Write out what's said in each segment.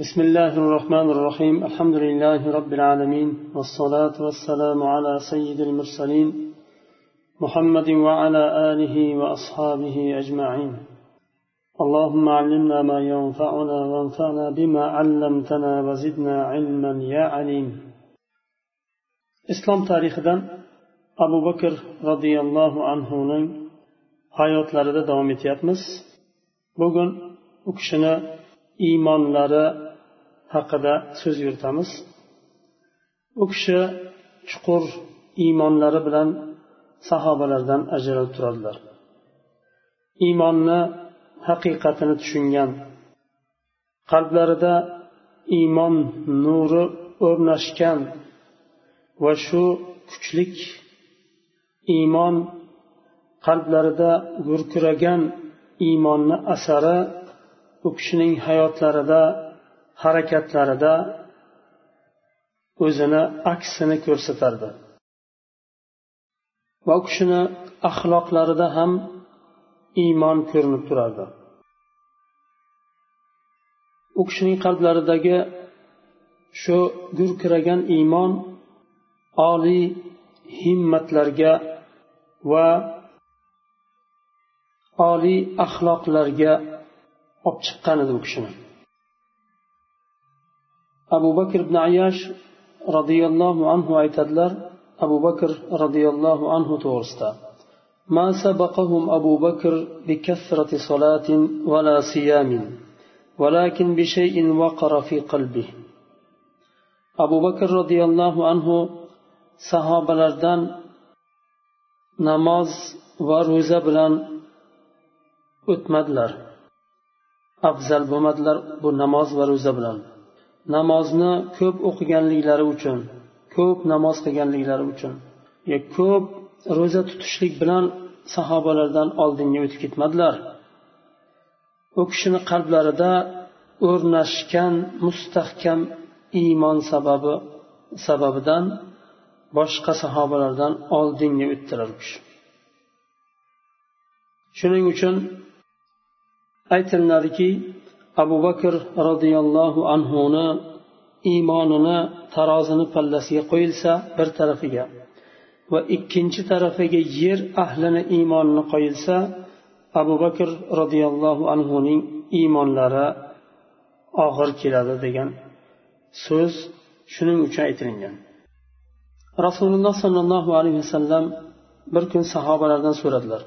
بسم الله الرحمن الرحيم الحمد لله رب العالمين والصلاة والسلام على سيد المرسلين محمد وعلى آله وأصحابه أجمعين اللهم علمنا ما ينفعنا وانفعنا بما علمتنا وزدنا علما يا عليم islom tarixidan abu bakr roziyallohu anhuning hayotlarida davom etyapmiz bugun u kishini iymonlari haqida so'z yuritamiz. U kishi chuqur iymonlari bilan sahobalardan ajralib turadilar. Iymonni haqiqatini tushungan qalblarida iymon nuri o'rnashgan va shu kuchlik iymon qalblarida gurkiragan iymonni asari u kishining hayotlarida harakatlarida o'zini aksini ko'rsatardi. Va u kishini axloqlarida ham iymon ko'rinib turardi. U kishining qalblaridagi shu gurkiragan iymon oliy himmatlarga va oliy axloqlarga olib chiqqan edi u kishini abu bakr ibn ayash roziyallohu anhu aytadilar abu bakr roziyallohu anhu to'g'risida ما سبقهم أبو بكر بكثرة صلاة ولا صيام ولكن بشيء وقر في قلبه أبو بكر رضي الله عنه sahobalardan namoz va ro'za bilan o'tmadilar afzal bo'lmadilar bu namoz va ro'za bilan. Namozni ko'p o'qiganliklari uchun ko'p namoz qilganliklari uchun ko'p ro'za tutishlik bilan sahobalardan oldinga o'tib ketmadilar. U kishini qalblarida o'rnashgan mustahkam iymon sababi sababidan boshqa sahobalardan oldinga o'tdilar shuning uchun aytiladiki abu bakr roziyallohu anhuni iymonini tarozini pallasiga qo'yilsa bir tarafiga va ikkinchi tarafiga yer ahlini iymonini qo'yilsa abu bakr roziyallohu anhuning iymonlari og'ir keladi degan so'z shuning uchun aytilingan. Rasululloh sollallohu alayhi vasallam bir kun sahobalardan so'radilar.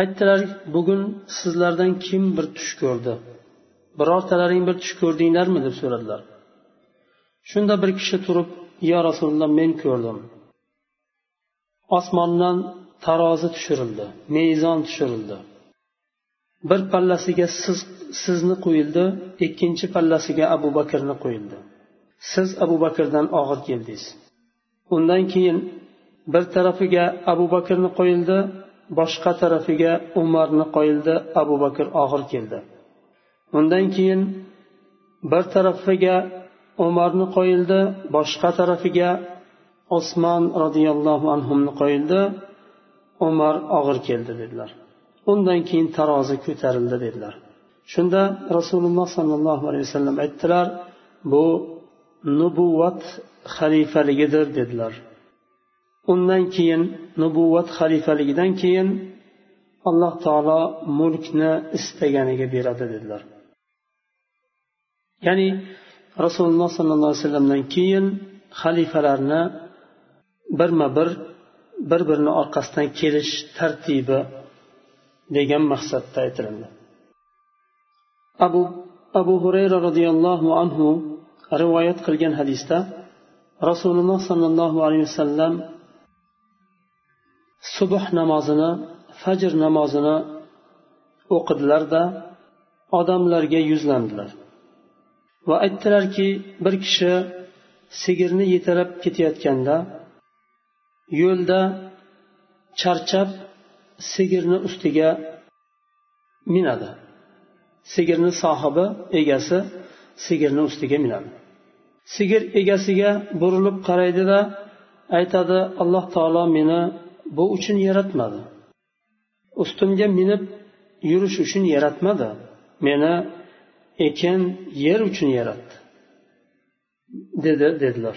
Aytdilar bugun sizlardan kim bir tush ko'rdi? Birortalaring bir tush ko'rdinglarmi? deb so'radilar. Shunda bir kishi turib yo rasululloh men ko'rdim. Osmondan tarozi tushirildi mezon tushirildi. Bir pallasiga siz sizni qo'yildi ikkinchi pallasiga abu bakrni qo'yildi. Siz abu bakrdan og'ir keldingiz. Undan keyin bir tarafiga abu bakrni qo'yildi boshqa tarafiga umarni qo'yildi abu bakr og'ir keldi. Undan keyin bir tarafiga umarni qo'yildi boshqa tarafiga osmon roziyallohu anhuni qo'yildi umar og'ir keldi dedilar. Undan keyin tarozi ko'tarildi dedilar. Shunda rasululloh sollallohu alayhi vasallam aytdilar bu nubuvat xalifaligidir dedilar. Undan keyin nubuvat xalifaligidan keyin alloh taolo mulkni istaganiga beradi dedilar. Ya'ni rasululloh sollallohu alayhi vasallamdan keyin xalifalarni birma bir bir birini orqasidan kelish tartibi degan maqsadda aytiladi abu abu hurayra roziyallohu anhu rivoyat qilgan hadisda rasululloh sollallohu alayhi vasallam subh namozini fajr namozini o'qidilarda odamlarga yuzlandilar. Va aytdilarki bir kishi sigirni yetalab ketayotganda yo'lda charchab sigirni ustiga minadi. Sigirni sohibi egasi sigirni ustiga minadi. Sigir egasiga burilib qaraydida aytadi alloh taolo meni bu uchun yaratmadi. Ustimga minib yurish uchun yaratmadi. Meni ekin yer uchun yaratdi dedi dedilar.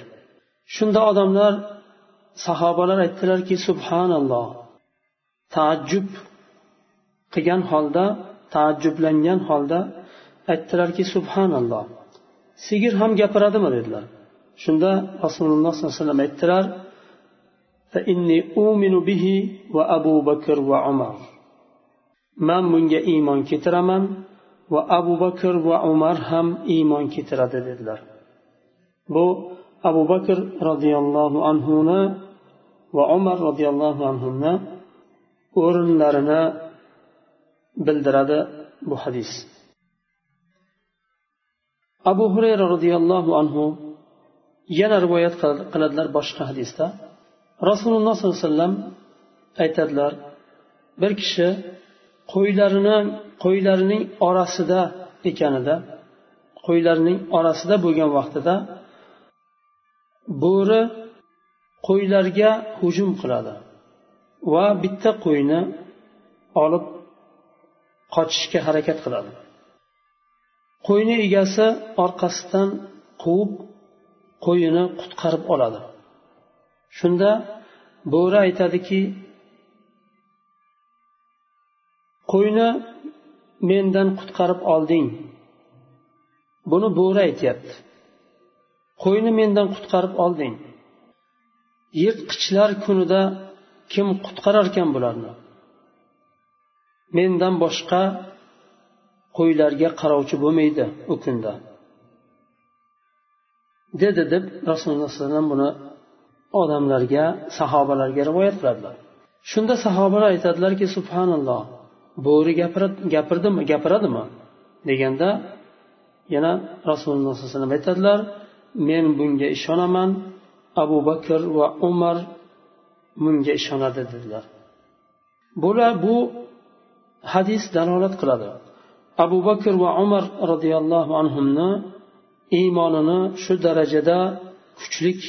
Shunda odamlar sahobalar aytdilarki subhanalloh taajjub qilgan holda taajjublangan holda aytdilarki subhanalloh sigir ham gapiradimi dedilar. Shunda rasululloh sollallohu alayhi vasallam aytdilar abu bakr va umar man bunga iymon keltiraman va abu bakr va umar ham iymon keltiradi dedilar. Bu abu bakr roziyallohu anhuni va umar roziyallohu anhuni o'rinlarini bildiradi bu hadis. Abu hurayra roziyallohu anhu yana rivoyat qiladilar boshqa hadisda. Rasululloh sollallohu alayhi vasallam aytadilar bir kishi qo'ylarini qo'ylarining orasida ekanida qo'ylarining orasida bo'lgan vaqtida bo'ri qo'ylarga hujum qiladi va bitta qo'yni olib qochishga harakat qiladi. Qo'yni egasi orqasidan quvib qo'yini qutqarib oladi. Shunda bo'ri aytadiki qo'yni mendan qutqarib olding. Buni bo'ri aytyapti. Qo'yni mendan qutqarib olding. Yirtqichlar kunida kim qutqararkan bularni? Mendan boshqa qo'ylarga qarovchi bo'lmaydi u kunda. dedi deb rasululloh alayhi vasallam buni odamlarga sahobalarga rivoyat qiladilar. Shunda sahobalar aytadilarki subhanalloh bo'ri gapirdimi gapiradimi? deganda yana rasululloh sallallohu alayhi vasallam aytadilar men bunga ishonaman abu bakr va umar bunga ishonadi dedilar. Bular bu hadis dalolat qiladi. Abu bakr va umar roziyallohu anhuni iymonini shu darajada kuchlik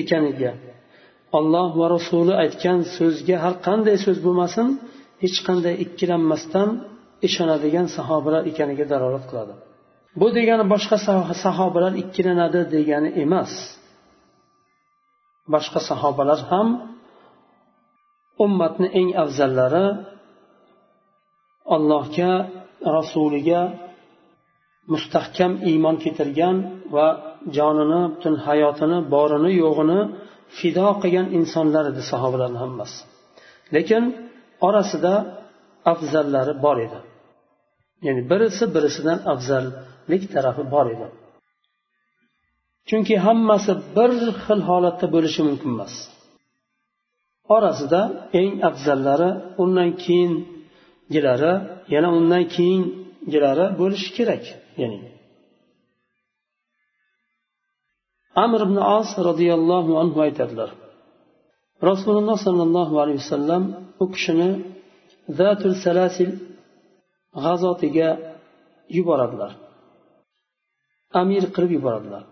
ekaniga alloh va rasuli aytgan so'zga har qanday so'z bo'lmasin hech qanday ikkilanmasdan ishonadigan sahobalar ekaniga dalolat qiladi. Bu degani boshqa sahobalar ikkilanadi degani emas. Boshqa sahobalar ham ummatni eng afzallari allohga rasuliga mustahkam iymon keltirgan va jonini butun hayotini borini yo'g'ini fido qilgan insonlar edi sahobalarni hammasi. Lekin orasida afzallari bor edi. Ya'ni birisi birisidan afzallik tarafi bor edi. Chunki hammasi bir xil holatda bo'lishi mumkin emas. Orasida eng afzallari undan keyingilari yana undan keyingilari bo'lishi kerak ya'ni amr ibn os roziyallohu anhu aytadilar. Rasululloh sollallohu alayhi vasallam u kishini zatul salasil g'azotiga yuboradilar. Amir qilib yuboradilar.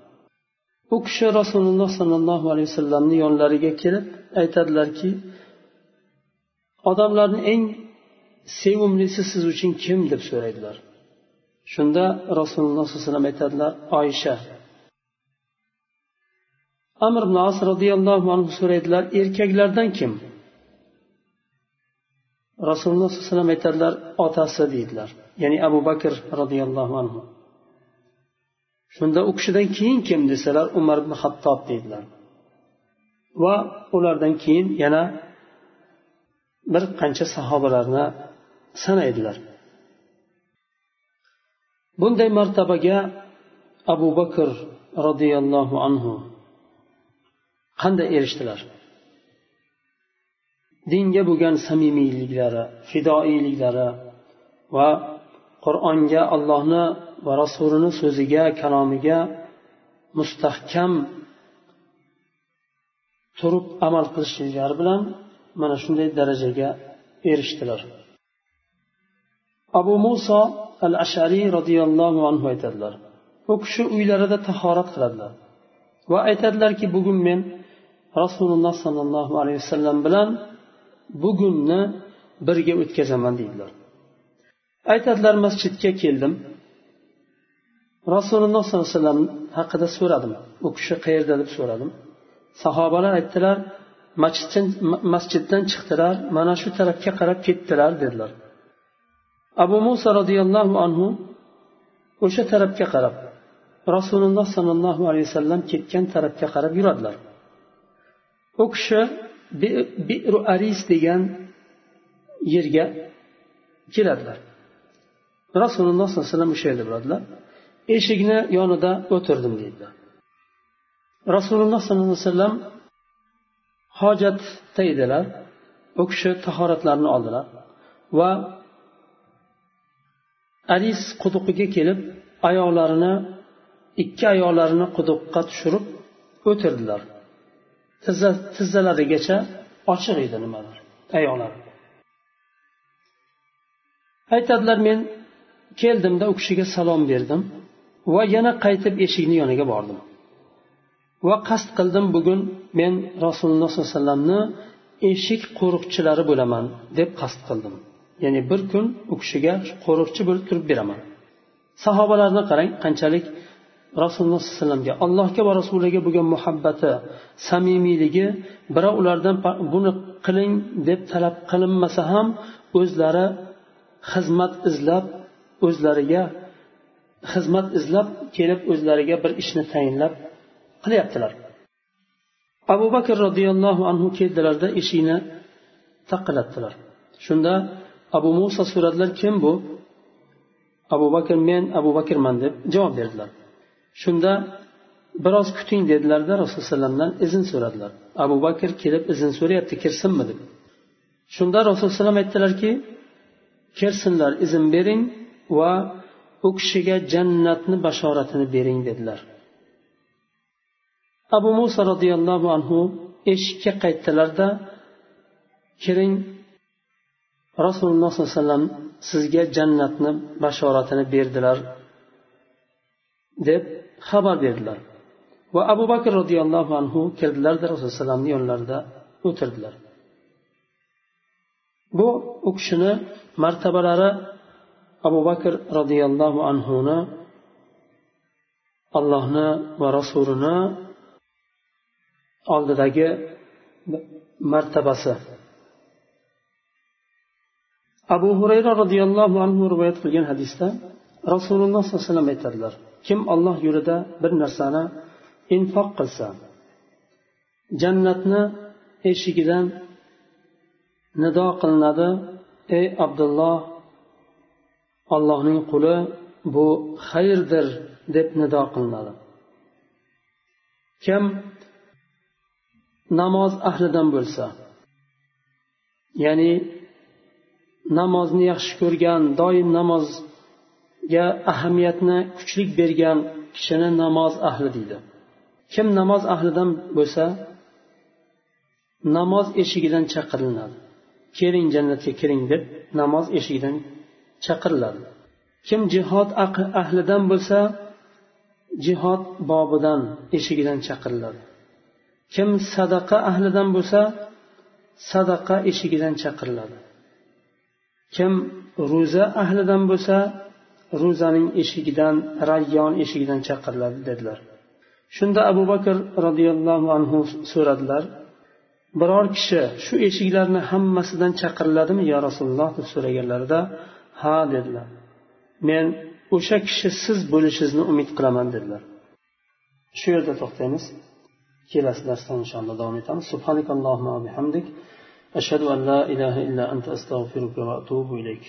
U kishi rasululloh sollallohu alayhi vasallamni yonlariga kelib aytadilarki odamlarni eng sevimlisi siz uchun kim? deb so'raydilar. Shunda rasululloh sollallohu alayhi vasallam aytadilar oysha amr ibn as roziyallohu anhu so'raydilar erkaklardan kim? Rasululloh sallallohu alayhi vasallam aytadilar otasi deydilar. Ya'ni abu bakr roziyallohu anhu. Shunda u kishidan keyin kim? desalar umar ibn hattob deydilar. Va ulardan keyin yana bir qancha sahobalarni sanaydilar. Bunday martabaga abu bakr roziyallohu anhu qanday erishdilar? Dinga bo'lgan samimiyliklari fidoiyliklari va qur'onga allohni va rasulini so'ziga kalomiga mustahkam turib amal qilishliklari bilan mana shunday darajaga erishdilar. Abu muso al ashariy roziyallohu anhu aytadilar u kishi uylarida tahorat qiladilar va aytadilarki bugun men rasululloh sollallohu alayhi vasallam bilan bugunni birga o'tkazaman deydilar. Aytadilar masjidga keldim. Rasululloh sollallohu alayhi vasallam haqida so'radim. U kishi qayerda deb so'radim. Sahobalar aytdilar masjiddan chiqdilar mana shu tarafga qarab ketdilar dedilar. Abu muso roziyallohu anhu o'sha tarafga qarab rasululloh sollallohu alayhi vasallam ketgan tarafga qarab yuradilar. U kishi biru aris degan yerga keladilar. Rasululloh sollallohu alayhi vasallam o'sha yerda bo'ladilar. Eshikni yonida o'tirdim deydilar. Rasululloh sollallohu alayhi vasallam hojatda edilar. U kishi tahoratlarini oldilar va aris quduqiga kelib oyoqlarini ikki oyoqlarini quduqqa tushirib o'tirdilar. Tizzalarigacha ochiq edi nimalar oyoqlari aytadilar men keldimda u kishiga salom berdim va yana qaytib eshikni yoniga bordim. Va qasd qildim bugun men rasululloh sollallohu alayhi vasallamni eshik qo'riqchilari bo'laman deb qasd qildim. Ya'ni bir kun u kishiga qo'riqchi bo'lib turib beraman. Sahobalarni qarang qanchalik rasululloh sollallohu alayhi vasallamga allohga va rasuliga bo'lgan muhabbati samimiyligi birov ulardan buni qiling deb talab qilinmasa ham o'zlari xizmat izlab o'zlariga xizmat izlab kelib o'zlariga bir ishni tayinlab qilyaptilar. Abu bakr roziyallohu anhu keldilarda eshikni taqillatdilar. Shunda abu muso so'radilar kim bu? Abu bakr men abu bakrman deb javob berdilar. Shunda biroz kuting dedilarda rasululloh alayhivasallamdan izn so'radilar. Abu bakr kelib izn so'rayapti kirsinmi deb. Shunda rasululloh alayhi aytdilarki kirsinlar izn bering va u kishiga jannatni bashoratini bering dedilar. Abu muso roziyallohu anhu eshikka qaytdilarda kiring rasululloh sollallohu alayhi vasallam sizga jannatni bashoratini berdilar deb xabar berdilar. Va abu bakr roziyallohu anhu keldilarda rasululloh alayhivasallamni yonlarida o'tirdilar. Bu u kishini martabalari abu bakr roziyallohu anhuni allohni va rasulini oldidagi martabasi. Abu hurayra roziyallohu anhu rivoyat qilgan hadisda rasululloh sollallohu alayhi vasallam aytadilar kim olloh yo'lida bir narsani infoq qilsa jannatni eshigidan nido qilinadi ey abdulloh ollohning quli bu xayrdir deb nido qilinadi. Kim namoz ahlidan bo'lsa ya'ni namozni yaxshi ko'rgan doim namoz namozga ahamiyatni kuchlik bergan kishini namoz ahli deydi. Kim namoz ahlidan bo'lsa namoz eshigidan chaqiriladi. Keling jannatga kiring deb namoz eshigidan chaqiriladi. Kim jihod ahlidan bo'lsa jihod bobidan eshigidan chaqiriladi. Kim sadaqa ahlidan bo'lsa sadaqa eshigidan chaqiriladi. Kim ro'za ahlidan bo'lsa ro'zaning eshigidan rayyon eshigidan chaqiriladi dedilar. Shunda abu bakr roziyallohu anhu so'radilar biror kishi shu eshiklarni hammasidan chaqiriladimi yo rasululloh deb so'raganlarida ha dedilar. Men o'sha kishi siz bo'lishingizni umid qilaman dedilar. Shu yerda to'xtaymiz. Kelasi darsda inshaalloh davom etamiz. Subhanakallohumma bihamdik. Ashhadu an la ilaha illa anta astag'firuka va atubu ilayk.